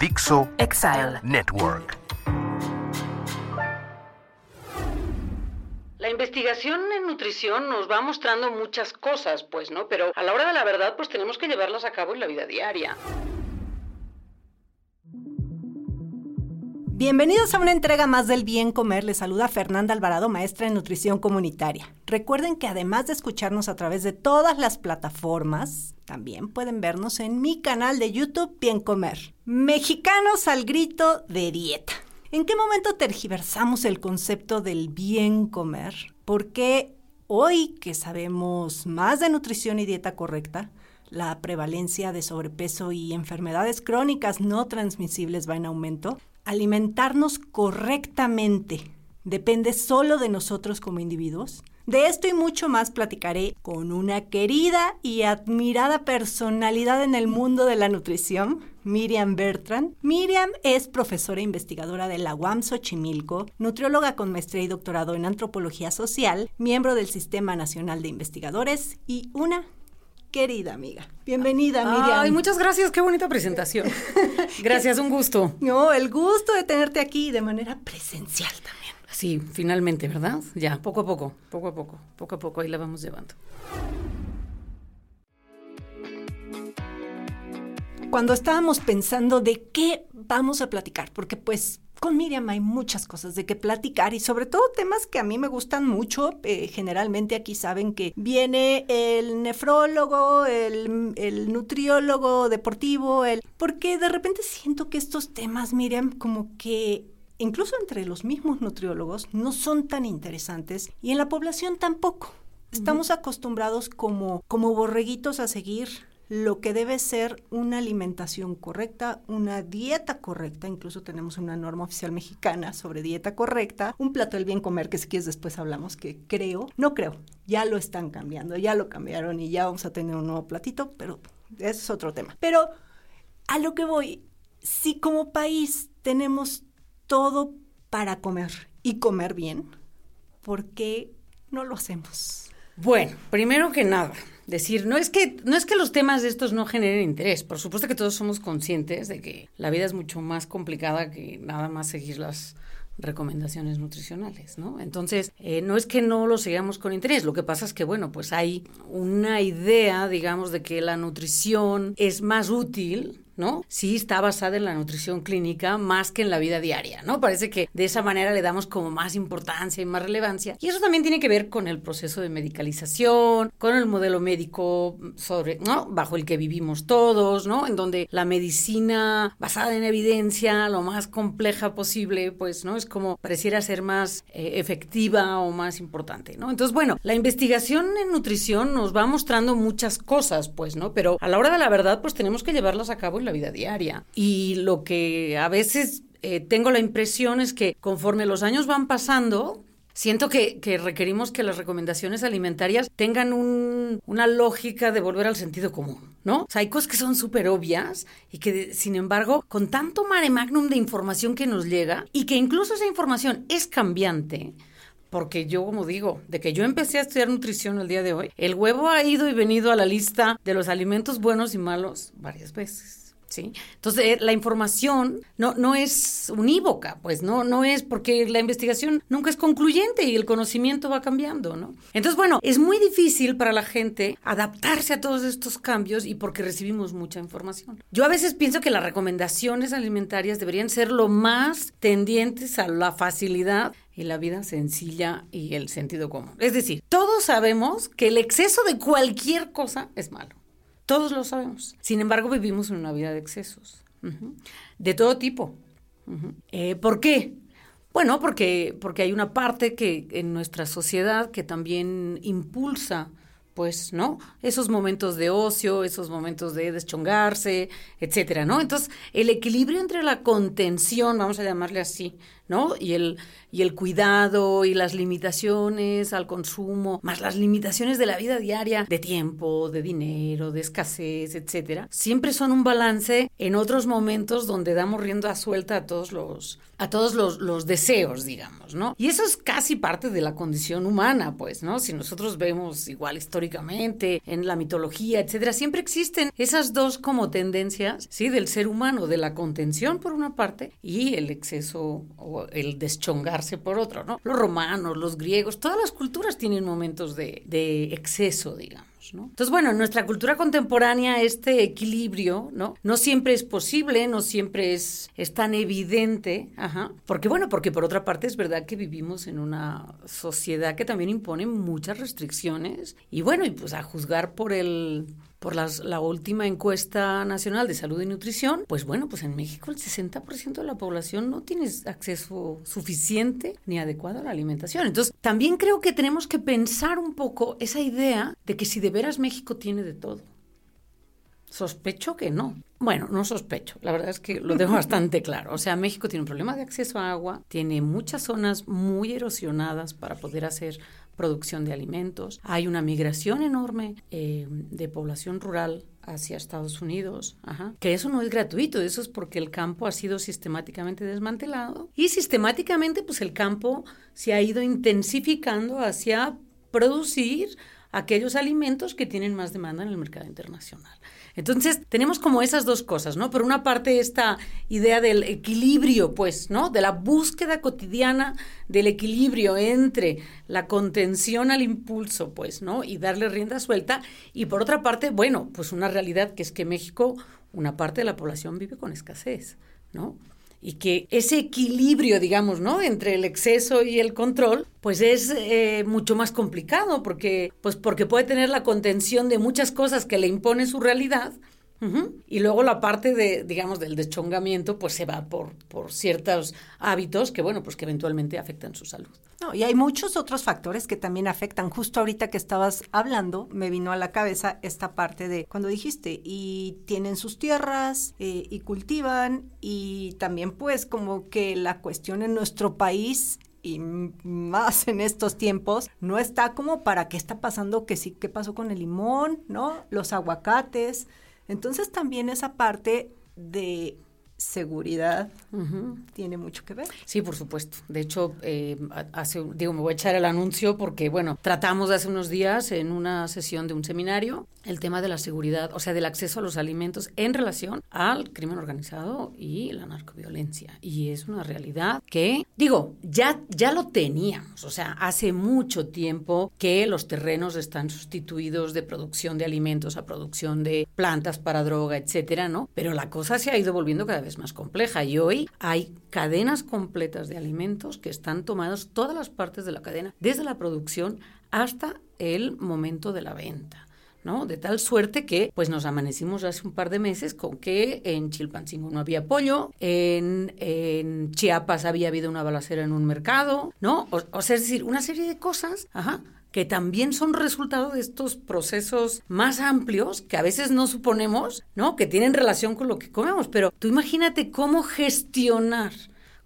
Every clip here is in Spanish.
Dixo Exile Network. La investigación en nutrición nos va mostrando muchas cosas, pues, ¿no? Pero a la hora de la verdad, pues tenemos que llevarlas a cabo en la vida diaria. Bienvenidos a una entrega más del Bien Comer. Les saluda Fernanda Alvarado, maestra en nutrición comunitaria. Recuerden que además de escucharnos a través de todas las plataformas, también pueden vernos en mi canal de YouTube Bien Comer. Mexicanos al grito de dieta. ¿En qué momento tergiversamos el concepto del bien comer? Porque hoy que sabemos más de nutrición y dieta correcta, la prevalencia de sobrepeso y enfermedades crónicas no transmisibles va en aumento, alimentarnos correctamente depende solo de nosotros como individuos? De esto y mucho más platicaré con una querida y admirada personalidad en el mundo de la nutrición, Miriam Bertrand. Miriam es profesora e investigadora de la UAM Xochimilco, nutrióloga con maestría y doctorado en antropología social, miembro del Sistema Nacional de Investigadores y una querida amiga. Bienvenida, Miriam. Ay, muchas gracias, qué bonita presentación. Gracias, un gusto. No, el gusto de tenerte aquí de manera presencial también. Sí, finalmente, ¿verdad? Ya, poco a poco, poco a poco, poco a poco, ahí la vamos llevando. Cuando estábamos pensando de qué vamos a platicar, porque pues con Miriam hay muchas cosas de qué platicar y sobre todo temas que a mí me gustan mucho. Eh, generalmente aquí saben que viene el nefrólogo, el, el nutriólogo deportivo, el... porque de repente siento que estos temas, Miriam, como que incluso entre los mismos nutriólogos no son tan interesantes y en la población tampoco. Estamos acostumbrados como, como borreguitos a seguir lo que debe ser una alimentación correcta, una dieta correcta, incluso tenemos una norma oficial mexicana sobre dieta correcta, un plato del bien comer que si quieres después hablamos, que creo, no creo, ya lo están cambiando, ya lo cambiaron y ya vamos a tener un nuevo platito, pero ese es otro tema. Pero a lo que voy, si como país tenemos todo para comer y comer bien, ¿por qué no lo hacemos? Bueno, primero que nada, decir, no es que no es que los temas de estos no generen interés, por supuesto que todos somos conscientes de que la vida es mucho más complicada que nada más seguir las recomendaciones nutricionales, ¿no? Entonces, eh, no es que no lo sigamos con interés, lo que pasa es que, bueno, pues hay una idea, digamos, de que la nutrición es más útil ¿no? Sí está basada en la nutrición clínica más que en la vida diaria, ¿no? Parece que de esa manera le damos como más importancia y más relevancia. Y eso también tiene que ver con el proceso de medicalización, con el modelo médico sobre, ¿no? Bajo el que vivimos todos, ¿no? En donde la medicina basada en evidencia, lo más compleja posible, pues, ¿no? Es como pareciera ser más eh, efectiva o más importante, ¿no? Entonces, bueno, la investigación en nutrición nos va mostrando muchas cosas, pues, ¿no? Pero a la hora de la verdad, pues tenemos que llevarlas a cabo en la vida diaria. Y lo que a veces eh, tengo la impresión es que conforme los años van pasando, Siento que, requerimos que las recomendaciones alimentarias tengan una lógica de volver al sentido común, ¿no? O hay cosas que son súper obvias y que, sin embargo, con tanto mare magnum de información que nos llega y que incluso esa información es cambiante, porque yo, como digo, de que yo empecé a estudiar nutrición el día de hoy, el huevo ha ido y venido a la lista de los alimentos buenos y malos varias veces. ¿Sí? Entonces, eh, la información no, no es unívoca, pues no, no es porque la investigación nunca es concluyente y el conocimiento va cambiando, ¿no? Entonces, bueno, es muy difícil para la gente adaptarse a todos estos cambios y porque recibimos mucha información. Yo a veces pienso que las recomendaciones alimentarias deberían ser lo más tendientes a la facilidad y la vida sencilla y el sentido común. Es decir, todos sabemos que el exceso de cualquier cosa es malo. Todos lo sabemos. Sin embargo, vivimos en una vida de excesos. De todo tipo. Eh, ¿Por qué? Bueno, porque, porque hay una parte que en nuestra sociedad que también impulsa pues, ¿no? Esos momentos de ocio, esos momentos de deschongarse, etcétera, ¿no? Entonces, el equilibrio entre la contención, vamos a llamarle así, ¿no? Y el, y el cuidado y las limitaciones al consumo, más las limitaciones de la vida diaria, de tiempo, de dinero, de escasez, etcétera, siempre son un balance en otros momentos donde damos rienda suelta a todos los a todos los, deseos, digamos, ¿no? Y eso es casi parte de la condición humana, pues, ¿no? Si nosotros vemos igual históricamente en la mitología, etcétera, siempre existen esas dos como tendencias, ¿sí? Del ser humano, de la contención por una parte y el exceso o el deschongarse por otro, ¿no? Los romanos, los griegos, todas las culturas tienen momentos de, de exceso, digamos. ¿no? Entonces, bueno, en nuestra cultura contemporánea este equilibrio, ¿no? No siempre es posible, no siempre es, es tan evidente, ajá, porque bueno, porque por otra parte es verdad que vivimos en una sociedad que también impone muchas restricciones y bueno, y pues a juzgar por el por las, la última encuesta nacional de salud y nutrición, pues bueno, pues en México el 60% de la población no tiene acceso suficiente ni adecuado a la alimentación. Entonces, también creo que tenemos que pensar un poco esa idea de que si de veras México tiene de todo. Sospecho que no. Bueno, no sospecho, la verdad es que lo dejo bastante claro. O sea, México tiene un problema de acceso a agua, tiene muchas zonas muy erosionadas para poder hacer producción de alimentos. Hay una migración enorme eh, de población rural hacia Estados Unidos, que eso no es gratuito, eso es porque el campo ha sido sistemáticamente desmantelado y sistemáticamente pues el campo se ha ido intensificando hacia producir aquellos alimentos que tienen más demanda en el mercado internacional. Entonces, tenemos como esas dos cosas, ¿no? Por una parte, esta idea del equilibrio, pues, ¿no? De la búsqueda cotidiana del equilibrio entre la contención al impulso, pues, ¿no? Y darle rienda suelta. Y por otra parte, bueno, pues una realidad que es que México, una parte de la población vive con escasez, ¿no? Y que ese equilibrio, digamos, ¿no? Entre el exceso y el control, pues es eh, mucho más complicado porque, pues porque puede tener la contención de muchas cosas que le impone su realidad, y luego la parte de, digamos, del deschongamiento, pues se va por, por ciertos hábitos que, bueno, pues que eventualmente afectan su salud. No, y hay muchos otros factores que también afectan. Justo ahorita que estabas hablando, me vino a la cabeza esta parte de cuando dijiste, y tienen sus tierras, eh, y cultivan, y también pues como que la cuestión en nuestro país y más en estos tiempos, no está como para qué está pasando, que sí, qué pasó con el limón, ¿no? Los aguacates. Entonces también esa parte de seguridad tiene mucho que ver. Sí, por supuesto. De hecho, eh, hace, digo, me voy a echar el anuncio porque, bueno, tratamos hace unos días en una sesión de un seminario el tema de la seguridad, o sea, del acceso a los alimentos en relación al crimen organizado y la narcoviolencia. Y es una realidad que, digo, ya, ya lo teníamos, o sea, hace mucho tiempo que los terrenos están sustituidos de producción de alimentos a producción de plantas para droga, etcétera, ¿no? Pero la cosa se ha ido volviendo cada vez más compleja y hoy hay cadenas completas de alimentos que están tomados todas las partes de la cadena, desde la producción hasta el momento de la venta. ¿no? De tal suerte que pues nos amanecimos hace un par de meses con que en Chilpancingo no había pollo, en, Chiapas había habido una balacera en un mercado, ¿no? O, o, sea, es decir, una serie de cosas, ajá, que también son resultado de estos procesos más amplios que a veces no suponemos, ¿no? Que tienen relación con lo que comemos. Pero tú imagínate cómo gestionar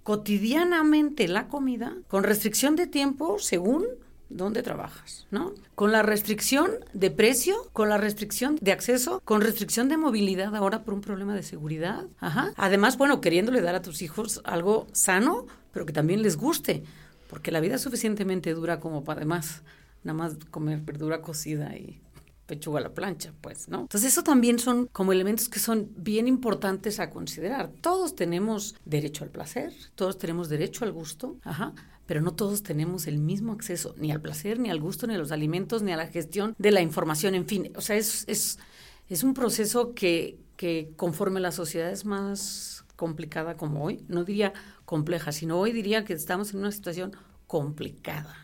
cotidianamente la comida con restricción de tiempo según dónde trabajas, ¿no? Con la restricción de precio, con la restricción de acceso, con restricción de movilidad ahora por un problema de seguridad. Ajá. Además, bueno, queriéndole dar a tus hijos algo sano, pero que también les guste, porque la vida es suficientemente dura como para además nada más comer verdura cocida y pechuga a la plancha, pues, ¿no? Entonces eso también son como elementos que son bien importantes a considerar. Todos tenemos derecho al placer, todos tenemos derecho al gusto, ajá, pero no todos tenemos el mismo acceso ni al placer, ni al gusto, ni a los alimentos, ni a la gestión de la información, en fin, o sea, es, es, es un proceso que, que conforme la sociedad es más complicada como hoy, no diría compleja, sino hoy diría que estamos en una situación complicada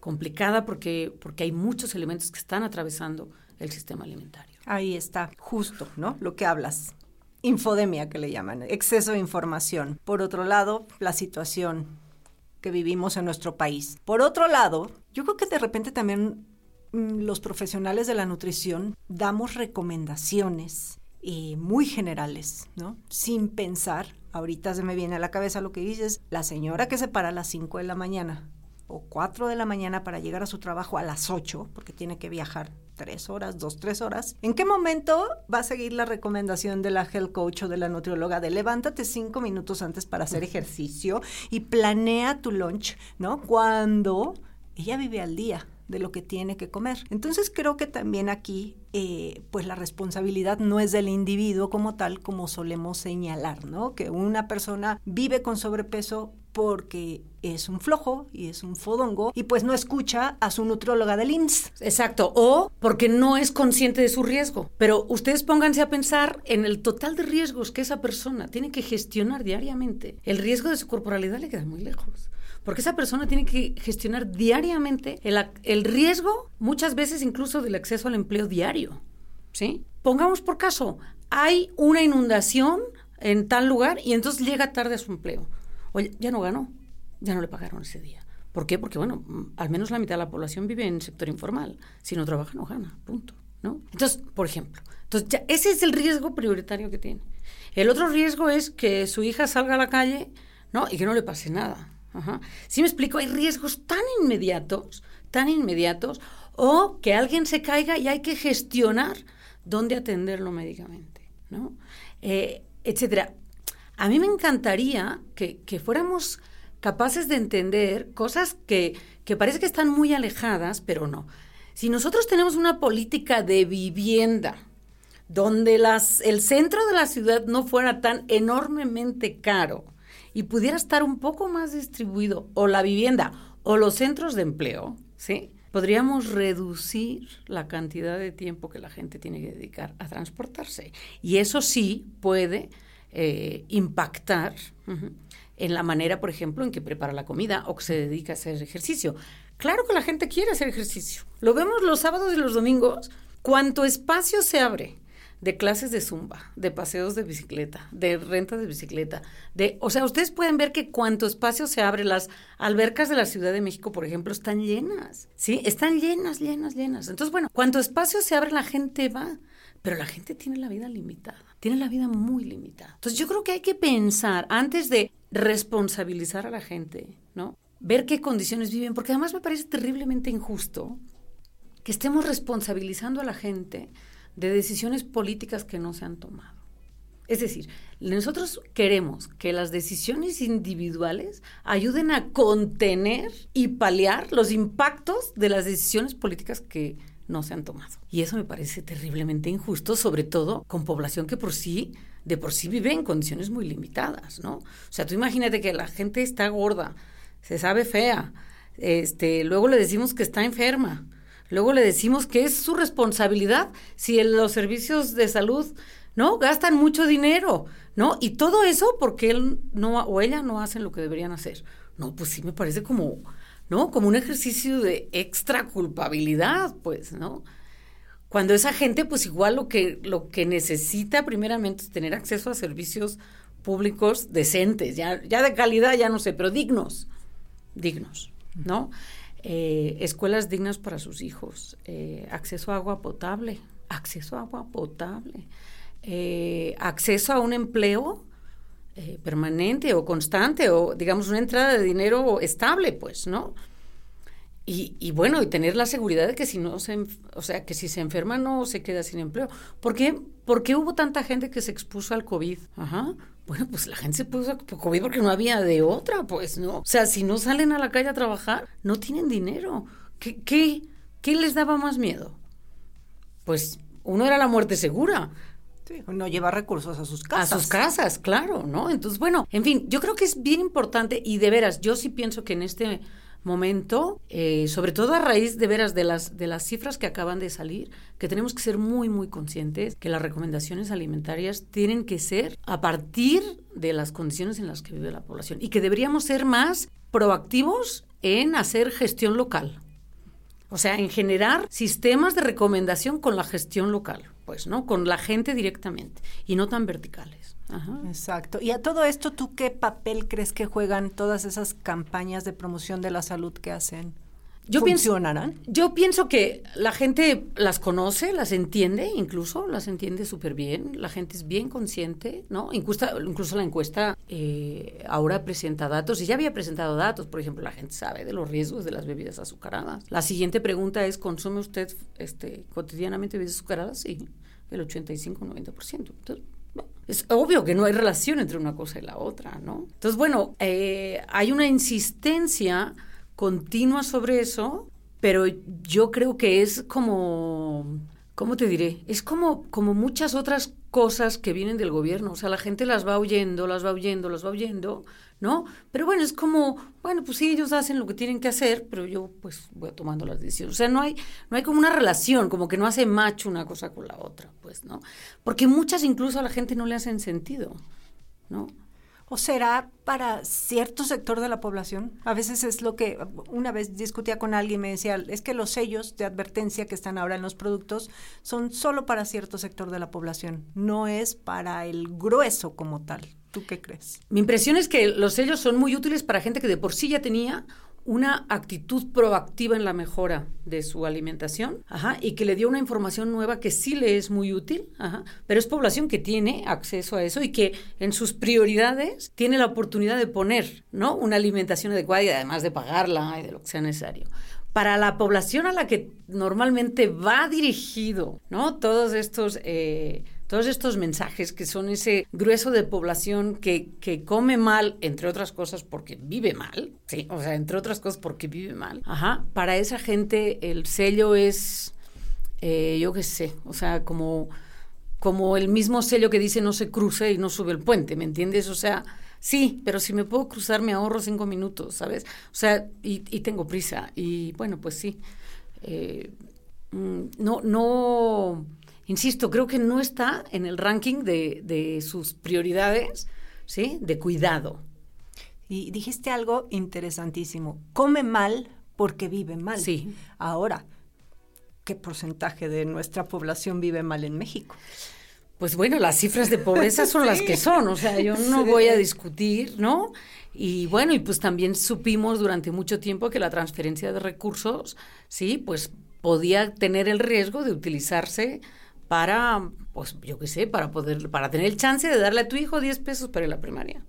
complicada porque, porque hay muchos elementos que están atravesando el sistema alimentario. Ahí está, justo, ¿no? Lo que hablas. Infodemia que le llaman, exceso de información. Por otro lado, la situación que vivimos en nuestro país. Por otro lado, yo creo que de repente también mm, los profesionales de la nutrición damos recomendaciones eh, muy generales, ¿no? Sin pensar, ahorita se me viene a la cabeza lo que dices, la señora que se para a las 5 de la mañana o 4 de la mañana para llegar a su trabajo a las 8, porque tiene que viajar tres horas, dos, tres horas, ¿en qué momento va a seguir la recomendación de la health coach o de la nutrióloga de levántate cinco minutos antes para hacer ejercicio y planea tu lunch, ¿no? Cuando ella vive al día de lo que tiene que comer. Entonces creo que también aquí, eh, pues la responsabilidad no es del individuo como tal, como solemos señalar, ¿no? Que una persona vive con sobrepeso porque es un flojo y es un fodongo y pues no escucha a su nutrióloga del IMSS. Exacto, o porque no es consciente de su riesgo. Pero ustedes pónganse a pensar en el total de riesgos que esa persona tiene que gestionar diariamente. El riesgo de su corporalidad le queda muy lejos. Porque esa persona tiene que gestionar diariamente el, el riesgo, muchas veces incluso del acceso al empleo diario. ¿Sí? Pongamos por caso, hay una inundación en tal lugar y entonces llega tarde a su empleo. Oye, ya no ganó, ya no le pagaron ese día. ¿Por qué? Porque, bueno, mm, al menos la mitad de la población vive en sector informal. Si no trabaja, no gana, punto. ¿no? Entonces, por ejemplo, entonces ese es el riesgo prioritario que tiene. El otro riesgo es que su hija salga a la calle ¿no? y que no le pase nada. Ajá. Si me explico, hay riesgos tan inmediatos, tan inmediatos, o que alguien se caiga y hay que gestionar dónde atenderlo médicamente, ¿no? Eh, etcétera. A mí me encantaría que, fuéramos capaces de entender cosas que, que parece que están muy alejadas, pero no. Si nosotros tenemos una política de vivienda, donde las, el centro de la ciudad no fuera tan enormemente caro, y pudiera estar un poco más distribuido, o la vivienda, o los centros de empleo, ¿sí? Podríamos reducir la cantidad de tiempo que la gente tiene que dedicar a transportarse. Y eso sí puede eh, impactar en la manera, por ejemplo, en que prepara la comida o que se dedica a hacer ejercicio. Claro que la gente quiere hacer ejercicio. Lo vemos los sábados y los domingos. Cuánto espacio se abre de clases de zumba, de paseos de bicicleta, de renta de bicicleta, de, o sea, ustedes pueden ver que cuánto espacio se abre, las albercas de la Ciudad de México, por ejemplo, están llenas, ¿sí? Están llenas, llenas, llenas. Entonces, bueno, cuánto espacio se abre, la gente va, pero la gente tiene la vida limitada, tiene la vida muy limitada. Entonces, yo creo que hay que pensar antes de responsabilizar a la gente, ¿no? Ver qué condiciones viven, porque además me parece terriblemente injusto que estemos responsabilizando a la gente de decisiones políticas que no se han tomado. Es decir, nosotros queremos que las decisiones individuales ayuden a contener y paliar los impactos de las decisiones políticas que no se han tomado. Y eso me parece terriblemente injusto, sobre todo con población que por sí, de por sí vive en condiciones muy limitadas, ¿no? O sea, tú imagínate que la gente está gorda, se sabe fea, este, luego le decimos que está enferma, Luego le decimos que es su responsabilidad si los servicios de salud no gastan mucho dinero, ¿no? Y todo eso porque él no o ella no hacen lo que deberían hacer. No, pues sí me parece como, ¿no? Como un ejercicio de extra culpabilidad, pues, ¿no? Cuando esa gente, pues igual lo que, lo que necesita primeramente es tener acceso a servicios públicos decentes, ya, ya de calidad, ya no sé, pero dignos, dignos, ¿no? Eh, escuelas dignas para sus hijos, eh, acceso a agua potable, acceso a agua potable, eh, acceso a un empleo permanente o constante o digamos una entrada de dinero estable, pues, ¿no? Y, bueno, y tener la seguridad de que si no se, o sea, que si se enferma no se queda sin empleo. ¿Por qué, ¿Por qué hubo tanta gente que se expuso al COVID? Ajá. Bueno, pues la gente se puso al COVID porque no había de otra, pues, ¿no? O sea, si no salen a la calle a trabajar, no tienen dinero. ¿Qué, qué, qué les daba más miedo? Pues uno era la muerte segura. Sí, no lleva recursos a sus casas. A sus casas, claro, ¿no? Entonces, bueno, en fin, yo creo que es bien importante y de veras, yo sí pienso que en este momento, eh, sobre todo a raíz de veras de las, de las cifras que acaban de salir, que tenemos que ser muy, muy conscientes que las recomendaciones alimentarias tienen que ser a partir de las condiciones en las que vive la población y que deberíamos ser más proactivos en hacer gestión local. O sea, en generar sistemas de recomendación con la gestión local, pues, ¿no? Con la gente directamente y no tan verticales. Exacto. Y a todo esto, ¿tú qué papel crees que juegan todas esas campañas de promoción de la salud que hacen? Yo funcionarán. Pienso, yo pienso que la gente las conoce, las entiende, incluso las entiende súper bien. La gente es bien consciente, ¿no? Incluso, incluso la encuesta eh, ahora presenta datos y ya había presentado datos. Por ejemplo, la gente sabe de los riesgos de las bebidas azucaradas. La siguiente pregunta es: ¿consume usted este, cotidianamente bebidas azucaradas? Sí, el 85-90%. Entonces, es obvio que no hay relación entre una cosa y la otra, ¿no? Entonces, bueno, eh, hay una insistencia continua sobre eso, pero yo creo que es como, ¿cómo te diré? Es como, como muchas otras cosas que vienen del gobierno. O sea, la gente las va oyendo, las va oyendo, las va oyendo, ¿no? Pero bueno, es como, bueno, pues sí, ellos hacen lo que tienen que hacer, pero yo pues voy tomando las decisiones. O sea, no hay, no hay como una relación, como que no hace macho una cosa con la otra, pues, ¿no? Porque muchas incluso a la gente no le hacen sentido, ¿no? ¿O será para cierto sector de la población? A veces es lo que una vez discutía con alguien, me decía, es que los sellos de advertencia que están ahora en los productos son solo para cierto sector de la población, no es para el grueso como tal. ¿Tú qué crees? Mi impresión es que los sellos son muy útiles para gente que de por sí ya tenía una actitud proactiva en la mejora de su alimentación, ajá, y que le dio una información nueva que sí le es muy útil, ajá, pero es población que tiene acceso a eso y que en sus prioridades tiene la oportunidad de poner, ¿no? Una alimentación adecuada y además de pagarla y de lo que sea necesario para la población a la que normalmente va dirigido, ¿no? Todos estos eh, todos estos mensajes que son ese grueso de población que, que come mal, entre otras cosas porque vive mal, sí, o sea, entre otras cosas porque vive mal. Ajá, para esa gente el sello es, eh, yo qué sé, o sea, como, como el mismo sello que dice no se cruce y no sube el puente, ¿me entiendes? O sea, sí, pero si me puedo cruzar me ahorro cinco minutos, ¿sabes? O sea, y, tengo prisa. Y bueno, pues sí. Eh, mm, no, no insisto, creo que no está en el ranking de, sus prioridades, ¿sí? De cuidado. Y dijiste algo interesantísimo. Come mal porque vive mal. Sí. Ahora, ¿qué porcentaje de nuestra población vive mal en México? Pues bueno, las cifras de pobreza son las que son, o sea, yo no voy a discutir, ¿no? Y bueno, y pues también supimos durante mucho tiempo que la transferencia de recursos, sí, pues podía tener el riesgo de utilizarse para, pues yo qué sé, para poder, para tener el chance de darle a tu hijo 10 pesos para la primaria.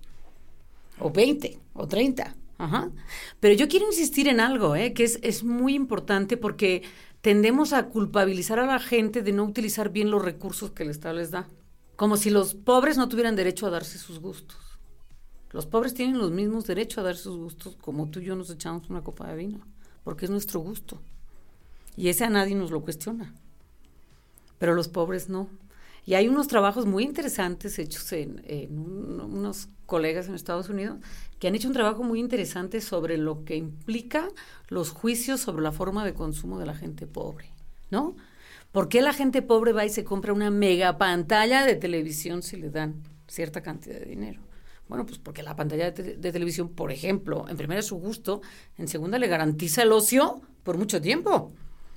O 20, o 30. Ajá. Pero yo quiero insistir en algo, ¿eh? que es, es muy importante porque tendemos a culpabilizar a la gente de no utilizar bien los recursos que el Estado les da. Como si los pobres no tuvieran derecho a darse sus gustos. Los pobres tienen los mismos derechos a darse sus gustos como tú y yo nos echamos una copa de vino, porque es nuestro gusto. Y ese a nadie nos lo cuestiona pero los pobres no. Y hay unos trabajos muy interesantes hechos en, unos colegas en Estados Unidos que han hecho un trabajo muy interesante sobre lo que implica los juicios sobre la forma de consumo de la gente pobre, ¿no? ¿Por qué la gente pobre va y se compra una mega pantalla de televisión si le dan cierta cantidad de dinero? Bueno, pues porque la pantalla de, de televisión, por ejemplo, en primera es su gusto, en segunda le garantiza el ocio por mucho tiempo.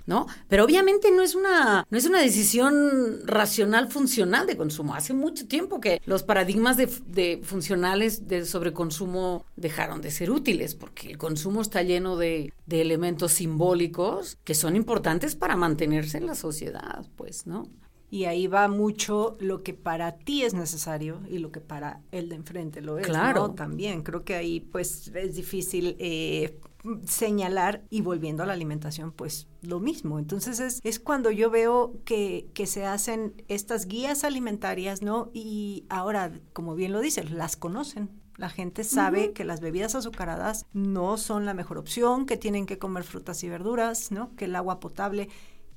¿No? Pero obviamente no es una, no es una decisión racional funcional de consumo. Hace mucho tiempo que los paradigmas de, funcionales de sobreconsumo dejaron de ser útiles, porque el consumo está lleno de, de elementos simbólicos que son importantes para mantenerse en la sociedad, pues, ¿no? Y ahí va mucho lo que para ti es necesario y lo que para el de enfrente lo es. Claro. También creo que ahí pues es difícil eh, señalar y volviendo a la alimentación, pues lo mismo. Entonces es, es cuando yo veo que, que, se hacen estas guías alimentarias, ¿no? Y ahora, como bien lo dices, las conocen. La gente sabe que las bebidas azucaradas no son la mejor opción, que tienen que comer frutas y verduras, ¿no? Que el agua potable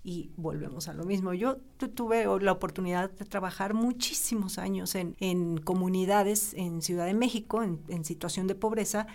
y volvemos a lo mismo. Yo tuve la oportunidad de trabajar muchísimos años en, en comunidades en Ciudad de México, en, en situación de pobreza,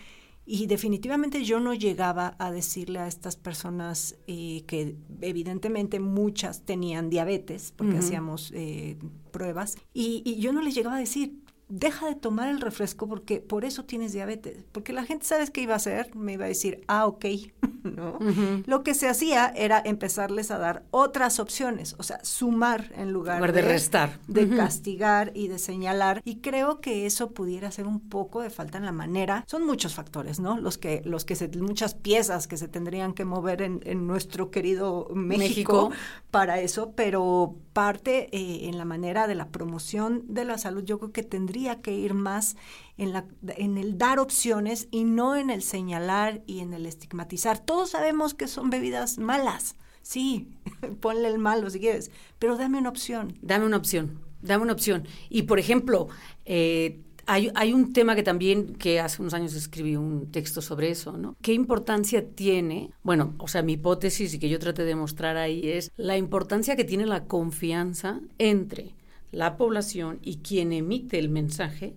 y definitivamente yo no llegaba a decirle a estas personas eh, que evidentemente muchas tenían diabetes, porque hacíamos eh, pruebas, y, yo no les llegaba a decir, deja de tomar el refresco porque por eso tienes diabetes. Porque la gente, ¿sabes qué iba a hacer? Me iba a decir, ah, ok. ¿no? Lo que se hacía era empezarles a dar otras opciones, o sea, sumar en lugar, de, restar, de castigar y de señalar. Y creo que eso pudiera ser un poco de falta en la manera. Son muchos factores, ¿no? Los que, los que se, muchas piezas que se tendrían que mover en, nuestro querido México, para eso, pero parte eh, en la manera de la promoción de la salud, yo creo que tendría que ir más en, la, en el dar opciones y no en el señalar y en el estigmatizar. Todos sabemos que son bebidas malas. Sí, ponle el malo si quieres, pero dame una opción. Dame una opción, dame una opción. Y por ejemplo, eh, hay, un tema que también, que hace unos años escribí un texto sobre eso, ¿no? ¿Qué importancia tiene? Bueno, o sea, mi hipótesis y que yo traté de mostrar ahí es la importancia que tiene la confianza entre la población y quien emite el mensaje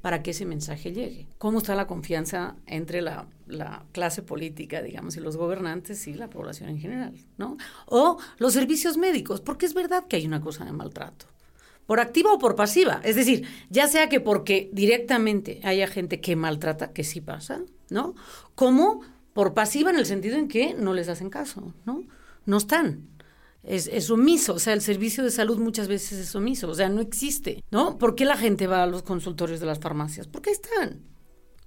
para que ese mensaje llegue. ¿Cómo está la confianza entre la, clase política, digamos, y los gobernantes y la población en general, ¿no? O los servicios médicos, porque es verdad que hay una cosa de maltrato. Por activa o por pasiva. Es decir, ya sea que porque directamente haya gente que maltrata, que sí pasa, ¿no? Como por pasiva en el sentido en que no les hacen caso, ¿no? No están es, es, omiso, o sea, el servicio de salud muchas veces es omiso, o sea, no existe, ¿no? ¿Por qué la gente va a los consultorios de las farmacias? Porque están,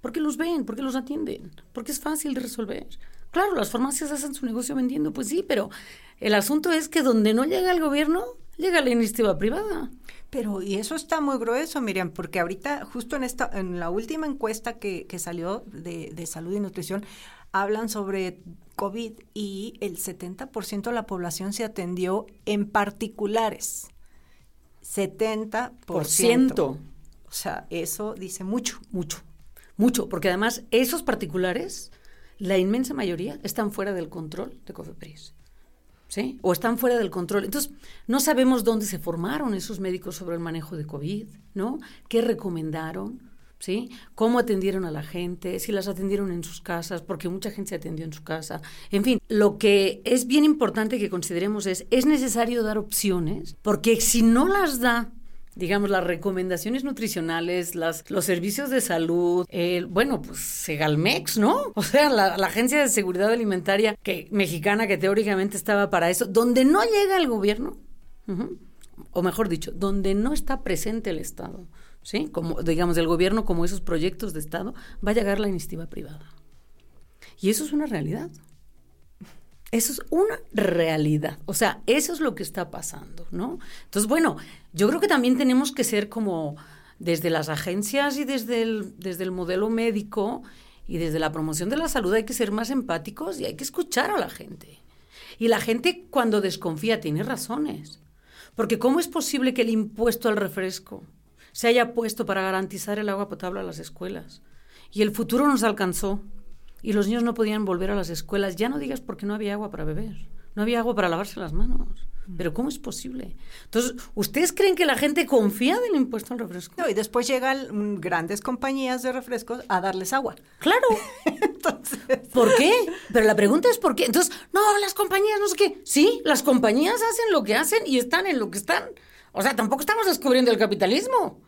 porque los ven, porque los atienden, porque es fácil de resolver. Claro, las farmacias hacen su negocio vendiendo, pues sí, pero el asunto es que donde no llega el gobierno, llega la iniciativa privada. Pero, y eso está muy grueso, Miriam, porque ahorita, justo en esta, en la última encuesta que, que salió de, de salud y nutrición, hablan sobre COVID y el 70% de la población se atendió en particulares. 70%. O sea, eso dice mucho. Mucho, mucho, porque además esos particulares, la inmensa mayoría, están fuera del control de COFEPRIS. ¿Sí? O están fuera del control. Entonces, no sabemos dónde se formaron esos médicos sobre el manejo de COVID, ¿no? ¿Qué recomendaron? ¿sí? Cómo atendieron a la gente, si las atendieron en sus casas, porque mucha gente se atendió en su casa. En fin, lo que es bien importante que consideremos es, es necesario dar opciones, porque si no las da digamos, las recomendaciones nutricionales, las, los servicios de salud, bueno, pues Segalmex, ¿no? O sea, la, Agencia de Seguridad Alimentaria que, mexicana que teóricamente estaba para eso, donde no llega el gobierno, o mejor dicho, donde no está presente el Estado, ¿sí? Como, digamos, del gobierno, como esos proyectos de Estado, va a llegar la iniciativa privada. Y eso es una realidad. Eso es una realidad. O sea, eso es lo que está pasando, ¿no? Entonces, bueno, yo creo que también tenemos que ser como desde las agencias y desde el, desde el modelo médico y desde la promoción de la salud hay que ser más empáticos y hay que escuchar a la gente. Y la gente cuando desconfía tiene razones. Porque ¿cómo es posible que el impuesto al refresco se haya puesto para garantizar el agua potable a las escuelas. Y el futuro nos alcanzó y los niños no podían volver a las escuelas. Ya no digas porque no había agua para beber, no había agua para lavarse las manos. Mm. Pero ¿cómo es posible? Entonces, ¿ustedes creen que la gente confía del impuesto al refresco? No, y después llegan grandes compañías de refrescos a darles agua. Claro. Entonces, ¿por qué? Pero la pregunta es ¿por qué? Entonces, no, las compañías no sé qué. Sí, las compañías hacen lo que hacen y están en lo que están. O sea, tampoco estamos descubriendo el capitalismo.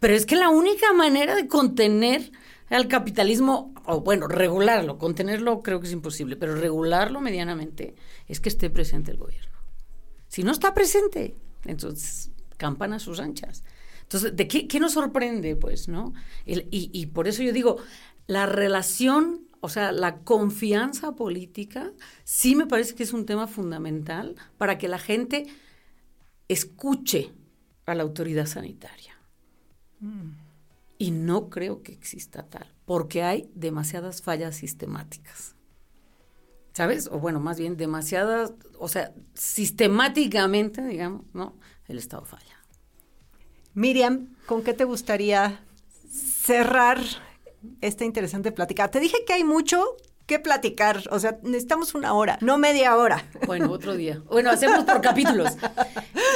Pero es que la única manera de contener al capitalismo, o bueno, regularlo, contenerlo creo que es imposible, pero regularlo medianamente es que esté presente el gobierno. Si no está presente, entonces campana a sus anchas. Entonces, ¿de qué, nos sorprende? Pues, ¿no? y, y por eso yo digo, la relación, o sea, la confianza política, sí me parece que es un tema fundamental para que la gente escuche a la autoridad sanitaria. Mm. Y no creo que exista tal, porque hay demasiadas fallas sistemáticas. ¿Sabes? O bueno, más bien demasiadas, o sea, sistemáticamente, digamos, ¿no? El Estado falla. Miriam, ¿con qué te gustaría cerrar esta interesante plática? Te dije que hay mucho que platicar. O sea, necesitamos una hora, no media hora. Bueno, otro día. Bueno, hacemos por capítulos.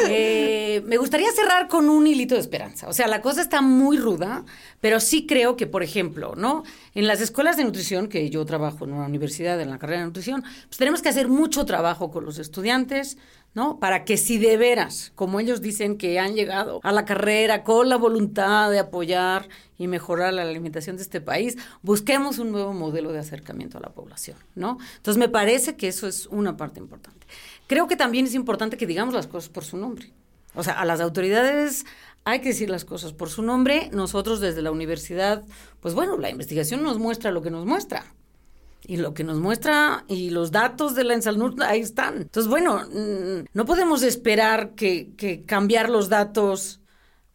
Eh, me gustaría cerrar con un hilito de esperanza. O sea, la cosa está muy ruda, pero sí creo que, por ejemplo, ¿no? En las escuelas de nutrición, que yo trabajo en una universidad en la carrera de nutrición, pues tenemos que hacer mucho trabajo con los estudiantes ¿no? Para que si de veras, como ellos dicen que han llegado a la carrera con la voluntad de apoyar y mejorar la alimentación de este país, busquemos un nuevo modelo de acercamiento a la población, ¿no? Entonces me parece que eso es una parte importante. Creo que también es importante que digamos las cosas por su nombre. O sea, a las autoridades hay que decir las cosas por su nombre. Nosotros desde la universidad, pues bueno, la investigación nos muestra lo que nos muestra. Y lo que nos muestra y los datos de la Ensalnur ahí están. Entonces, bueno, mm, no podemos esperar que, que cambiar los datos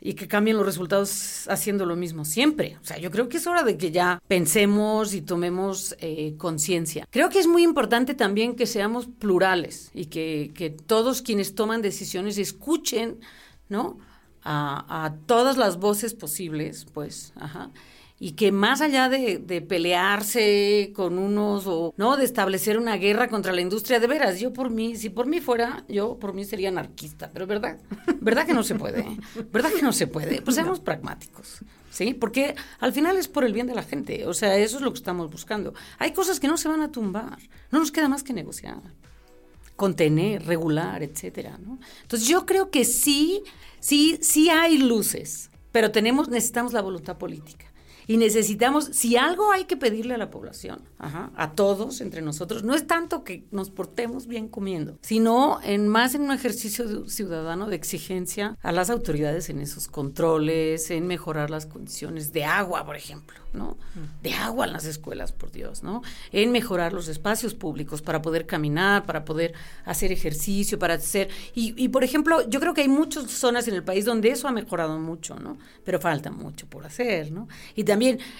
y que cambien los resultados haciendo lo mismo siempre. O sea, yo creo que es hora de que ya pensemos y tomemos eh, conciencia. Creo que es muy importante también que seamos plurales y que, que todos quienes toman decisiones escuchen, ¿no? A, a todas las voces posibles, pues, ajá y que más allá de, de, pelearse con unos o no de establecer una guerra contra la industria de veras yo por mí si por mí fuera yo por mí sería anarquista pero verdad verdad que no se puede verdad que no se puede pues seamos pragmáticos sí porque al final es por el bien de la gente o sea eso es lo que estamos buscando. Hay cosas que no se van a tumbar no nos queda más que negociar contener regular etcétera ¿no? entonces yo creo que sí sí sí hay luces pero tenemos necesitamos la voluntad política y necesitamos, si algo hay que pedirle a la población, a todos, entre nosotros, no es tanto que nos portemos bien comiendo, sino en más en un ejercicio ciudadano de exigencia a las autoridades en esos controles, en mejorar las condiciones de agua, por ejemplo, ¿no? De agua en las escuelas, por Dios, ¿no? En mejorar los espacios públicos para poder caminar, para poder hacer ejercicio, para hacer... Y, y por ejemplo, yo creo que hay muchas zonas en el país donde eso ha mejorado mucho, ¿no? Pero falta mucho por hacer, ¿no? Y también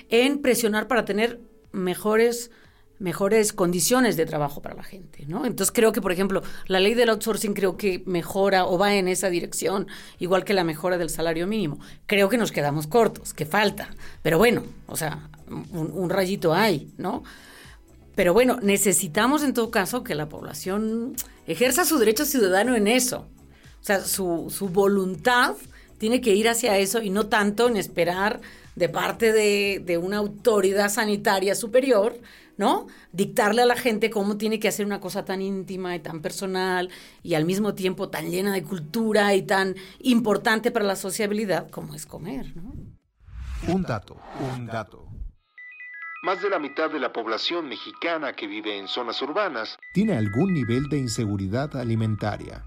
en presionar para tener mejores mejores condiciones de trabajo para la gente, ¿no? Entonces creo que, por ejemplo, la ley del outsourcing creo que mejora o va en esa dirección, igual que la mejora del salario mínimo. Creo que nos quedamos cortos, que falta, pero bueno, o sea, un, un rayito hay, ¿no? Pero bueno, necesitamos en todo caso que la población ejerza su derecho ciudadano en eso. O sea, su, su voluntad tiene que ir hacia eso y no tanto en esperar de parte de, de una autoridad sanitaria superior, ¿no? Dictarle a la gente cómo tiene que hacer una cosa tan íntima y tan personal y al mismo tiempo tan llena de cultura y tan importante para la sociabilidad como es comer, ¿no? Un dato, un dato. Más de la mitad de la población mexicana que vive en zonas urbanas tiene algún nivel de inseguridad alimentaria.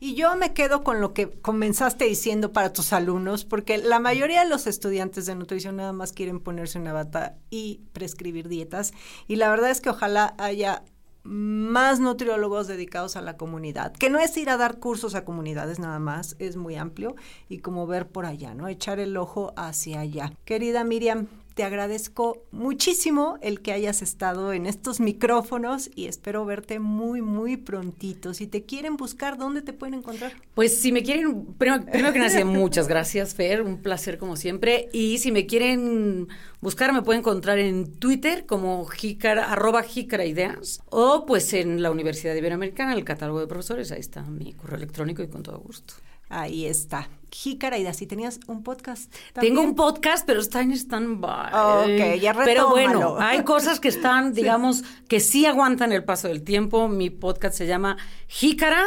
Y yo me quedo con lo que comenzaste diciendo para tus alumnos, porque la mayoría de los estudiantes de nutrición nada más quieren ponerse una bata y prescribir dietas. Y la verdad es que ojalá haya más nutriólogos dedicados a la comunidad, que no es ir a dar cursos a comunidades nada más, es muy amplio y como ver por allá, ¿no? Echar el ojo hacia allá. Querida Miriam, te agradezco muchísimo el que hayas estado en estos micrófonos y espero verte muy, muy prontito. Si te quieren buscar, ¿dónde te pueden encontrar? Pues si me quieren, primero, que nada, muchas gracias, Fer, un placer como siempre. Y si me quieren buscar, me pueden encontrar en Twitter como jícara, arroba jícara ideas o pues en la Universidad Iberoamericana, el catálogo de profesores, ahí está mi correo electrónico y con todo gusto. Ahí está. Jícara si tenías un podcast. ¿también? Tengo un podcast, pero está en stand-by. ok, ya retómalo. Pero bueno, hay cosas que están, digamos, que sí aguantan el paso del tiempo. Mi podcast se llama Jícara,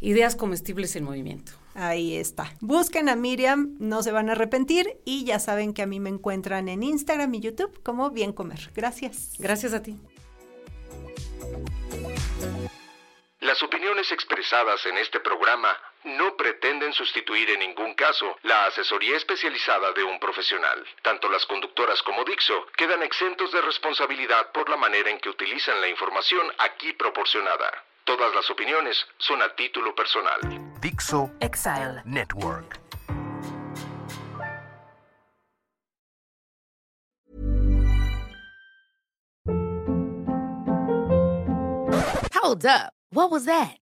Ideas Comestibles en Movimiento. Ahí está. Busquen a Miriam, no se van a arrepentir y ya saben que a mí me encuentran en Instagram y YouTube como Bien Comer. Gracias. Gracias a ti. Las opiniones expresadas en este programa no pretenden sustituir en ningún caso la asesoría especializada de un profesional. Tanto las conductoras como Dixo quedan exentos de responsabilidad por la manera en que utilizan la información aquí proporcionada. Todas las opiniones son a título personal. Dixo Exile Network. Hold up. What was that?